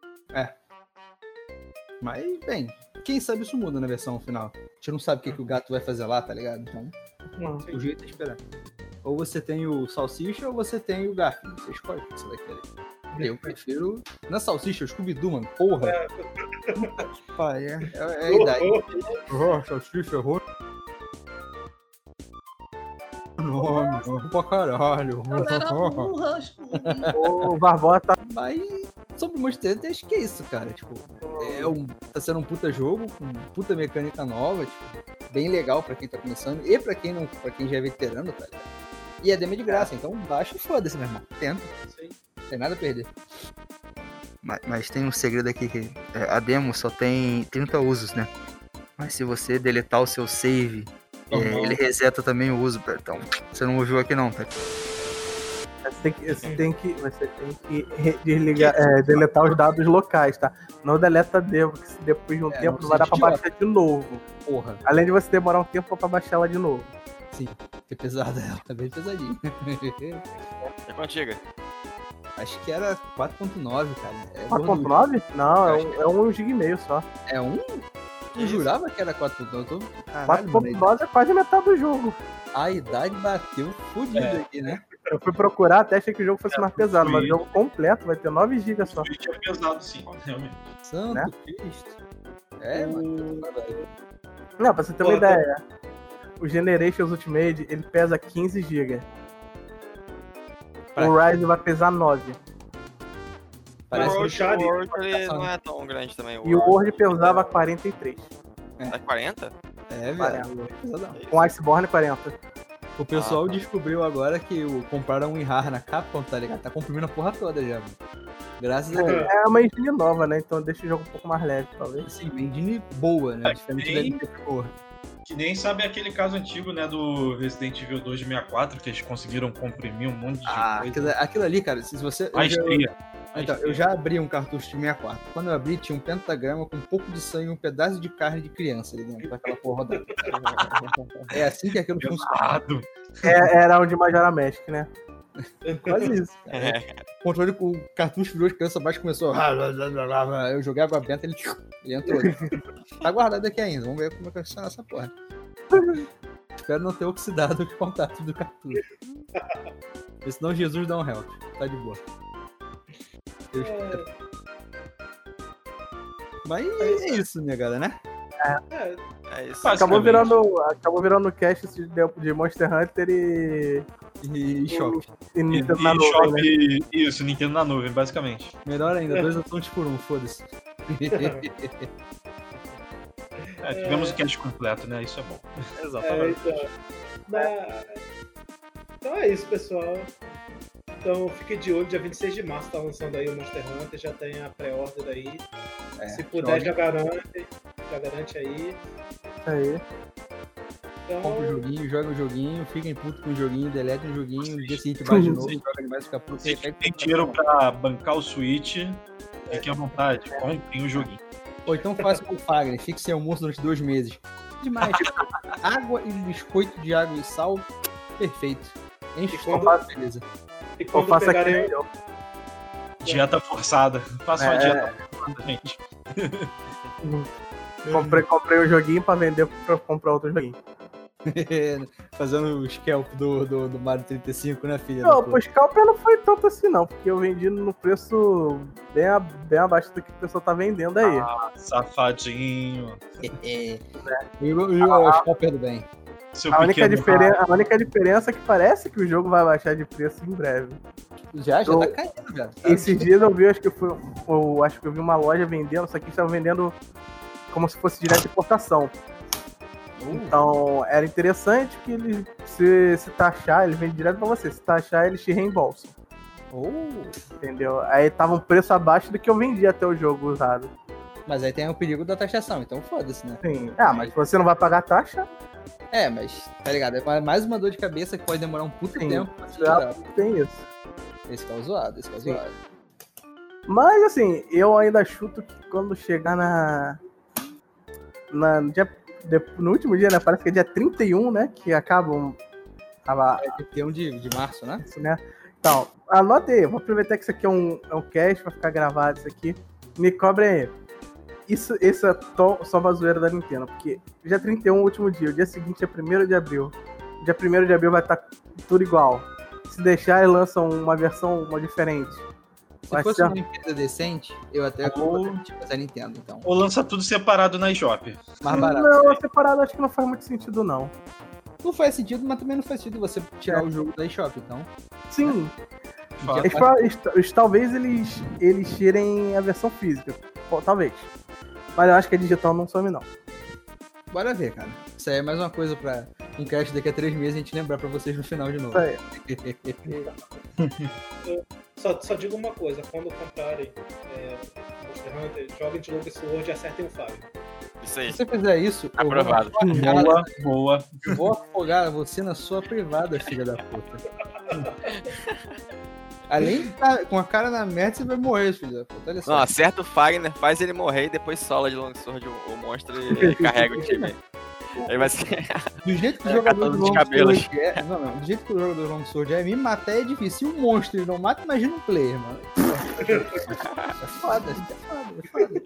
Mas, bem, quem sabe isso muda na versão final. A gente não sabe o que, que o gato vai fazer lá, tá ligado? Então, Hum. o jeito é esperar. Ou você tem o salsicha ou você tem o Garfield. Você escolhe o que você vai querer. Eu prefiro. Na salsicha, o Scooby-Doo, mano. Porra. Pai, é, é, é *laughs* a idade. Oh, salsicha, roxo. Nome, nome pra caralho. *laughs* O Barbosa tá Mas sobre o Monster Hunter, acho que é isso, cara. Tipo, é um, tá sendo um puta jogo, com puta mecânica nova, tipo, bem legal pra quem tá começando e pra quem não, para quem já é veterano, tá ligado? E é demo de graça, então baixa e foda-se, meu irmão. Tenta, Sim. não tem nada a perder. Mas, mas tem um segredo aqui que é, a demo só tem 30 usos, né? Mas se você deletar o seu save, é, Normal. ele reseta também o uso, então você não ouviu aqui não, tá? Você tem que, você tem que, você tem que desligar, é, deletar os dados locais, tá? Não deleta demo, porque se depois de um É, tempo vai dar pra baixar de novo. Porra, Além de você demorar um tempo pra baixar ela de novo. que pesada *laughs* ela, tá bem pesadinha. É contigo. Acho que era 4.9, cara. É gordura. 4.9? Não, é um, é um gig e meio só. É um? Eu Isso. jurava que era 4.9. Eu tô... Caralho, mano, 4.9 é quase metade do jogo. a idade bateu fodido É. aqui, né? Eu fui procurar, até achei que o jogo fosse mais pesado, mas o jogo completo vai ter 9 GB só. O Switch é pesado, sim, realmente. Santo Né? Cristo. É, mano. Não, pra você ter uma Pô, ideia, o Generations Ultimate, ele pesa 15 GB. O Rise vai pesar 9. Parece o que o World ele não é tão grande também. E o World pesava 43. Tá 40? É, Parece. velho. Com Iceborne 40. O pessoal Ah, tá. descobriu agora que o compraram um WinRAR na Capcom, tá ligado? Tá comprimindo a porra toda já, mano. Graças a Deus. É uma engine nova, né? Então deixa o jogo um pouco mais leve, talvez. Assim, engine boa, né? É, Diferente da NT4. Que nem sabe aquele caso antigo, né, do Resident Evil 2 de 64, que eles conseguiram comprimir um monte de Ah, coisa. aquilo, aquilo ali, cara, se você. eu A estria. A Então, eu já abri um cartucho de 64. Quando eu abri, tinha um pentagrama com um pouco de sangue e um pedaço de carne de criança ali dentro, com aquela porra rodando. *laughs* É assim que aquilo funciona. É, era onde Majora Magic, né? Quase isso. cara. É. O controle com o cartucho virou de criança abaixo começou. Eu joguei água benta, ele, ele entrou. Tá guardado aqui ainda. Vamos ver como é que vai funcionar essa porra. Espero não ter oxidado o contato do cartucho. Porque senão Jesus dá um help. Tá de boa. Eu espero. Mas é isso, minha galera, né? É, É isso. Acabou virando, acabou virando cast de, de Monster Hunter e, E, choque. e E, Nintendo e na nuvem, Shop, né? isso, Nintendo na nuvem, basicamente. Melhor ainda, dois assuntos por um, foda-se. É, tivemos o cast completo, né? Isso é bom. é, Exatamente. então, na- então é isso, pessoal. Então fique de olho, dia 26 de março tá lançando aí o Monster Hunter, já tem a pré-order aí. É, Se puder, já garante. Já garante aí. Isso aí. Então, compra o joguinho, joga o joguinho, fiquem puto com o joguinho, deleta o joguinho, no dia seguinte vai de novo, joga demais, fica puto. Se tem fica dinheiro pra bancar o Switch, fiquem à vontade, comprem o joguinho. Ou então faça com o Fagner, fique sem almoço durante dois meses. Demais. água e biscoito de água e sal, perfeito. Enche o quando- beleza. E Ou quando faça aqui pegarem, melhor. Dieta forçada. Faça uma É. dieta forçada, gente. *laughs* Comprei, comprei o joguinho pra vender pra comprar outro joguinho. *laughs* Fazendo o scalp do, do, do Mario 35, né, filha? Não, puta? Scalper não foi tanto assim não, porque eu vendi no preço bem, a- bem abaixo do que o pessoal tá vendendo aí. Safadinho. *laughs* E o e o scalper do bem. Seu a, única pequeno diferen- a única diferença é que parece que o jogo vai baixar de preço em breve. Já, já Eu- tá caindo, velho. Tá- Esses dias eu vi, acho que foi. Eu, acho que eu vi uma loja vendendo, só que estavam vendendo como se fosse direto de importação. Então era interessante que eles, se, se taxar, eles vendem direto pra você. Se taxar, eles te reembolsam. Oh, Entendeu? Aí tava um preço abaixo do que eu vendia até o jogo usado. mas aí tem o perigo da taxação, então foda-se, né? Sim. Ah, mas você não vai pagar taxa? É, mas, tá ligado? É mais uma dor de cabeça que pode demorar um puto Sim. tempo pra Já tem isso. Esse o zoado, esse Sim. zoado. Mas assim, eu ainda chuto que quando chegar na. na no, dia, de- no último dia, né? Parece que é dia 31, né? Que acabam. A, É 31 de, de março, né? isso, né? Então, anota aí, vou aproveitar que isso aqui é um, é um cast, vai ficar gravado isso aqui. Me cobre aí. Isso, isso é to, só uma zoeira da Nintendo, porque dia 31 é o último dia, o dia seguinte é 1 de abril. Dia 1 de abril vai estar tudo igual. Se deixar, eles lançam uma versão uma diferente. Se Vai fosse ser- uma empresa decente, eu até Ou- tipo a Nintendo, então. Ou lança tudo separado na eShop. Mais barato. Não, separado acho que não faz muito sentido, não. Não faz sentido, mas também não faz sentido você tirar o jogo da eShop, então. Sim, eles, talvez eles, eles tirem a versão física. Pô, Talvez. Mas eu acho que a digital não some, não. Bora ver, cara. Isso aí é mais uma coisa pra um cast daqui a três meses a gente lembrar pra vocês no final de novo. Isso aí. *laughs* Só, só digo uma coisa, quando comprarem é, Monster Hunter, joguem de Logan Sword e acertem o Fire. Isso aí. Se você fizer isso, eu vou Aprovado. Boa, boa. vou afogar você na sua privada, filha da puta. *laughs* Além de estar com a cara na merda, você vai morrer, filho. Olha só. Não, acerta o Fagner, faz ele morrer e depois sola de Longsword o, o monstro e carrega o time. Ele vai ser. *laughs* Do jeito que o *laughs* jogador do os Long cabelos. Sword é. Não, não. Do jeito que o jogador do Long Sword é, me matar é difícil. Se um monstro ele não mata, imagina um player, mano. É foda, isso é foda, é foda.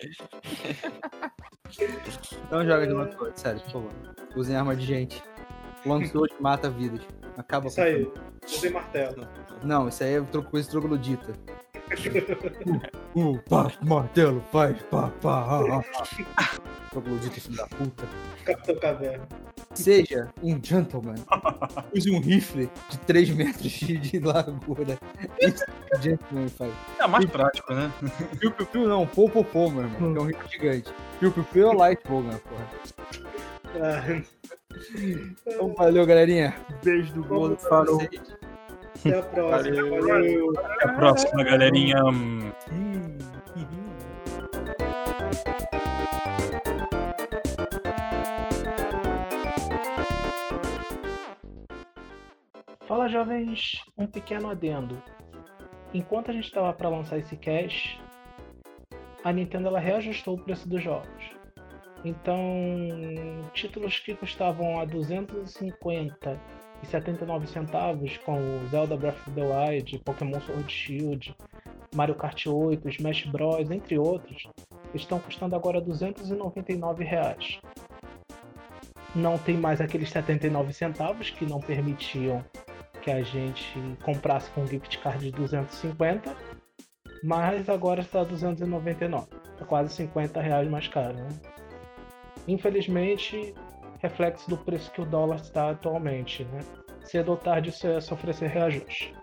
Não joga de Long Sword, sério, por favor. Usem arma de gente. Long Sword mata vidas. Acaba Isso com aí, usem martelo. Não, isso aí é coisa troglodita. *laughs* Uh, pá, martelo, faz, pá, pá, ah, ah. Troglodita, filho da puta. Capitão Caverna. Seja um gentleman. *laughs* Use um rifle de 3 metros de, de largura. Isso que o gentleman faz. É mais prático, né? Piu, piu, piu, não. Pô, pô, pô, meu irmão. É um rifle gigante. Piu, piu, piu é o light bowgun, porra. Ah, Então valeu, galerinha. Beijo do gordo Falou. vocês. Até a próxima. Valeu. Valeu. Até a próxima, galerinha. Fala jovens, um pequeno adendo. Enquanto a gente estava para lançar esse cash, a Nintendo ela reajustou o preço dos jogos. Então, títulos que custavam a 250 e 79 centavos, como Zelda Breath of the Wild, Pokémon Sword Shield, Mario Kart 8, Smash Bros, entre outros, estão custando agora 299 reais. Não tem mais aqueles 79 centavos que não permitiam que a gente comprasse com gift card de 250, mas agora está 299. É quase 50 reais mais caro, né? Infelizmente, reflexo do preço que o dólar está atualmente. Né? Cedo ou tarde isso é sofrer esse reajuste.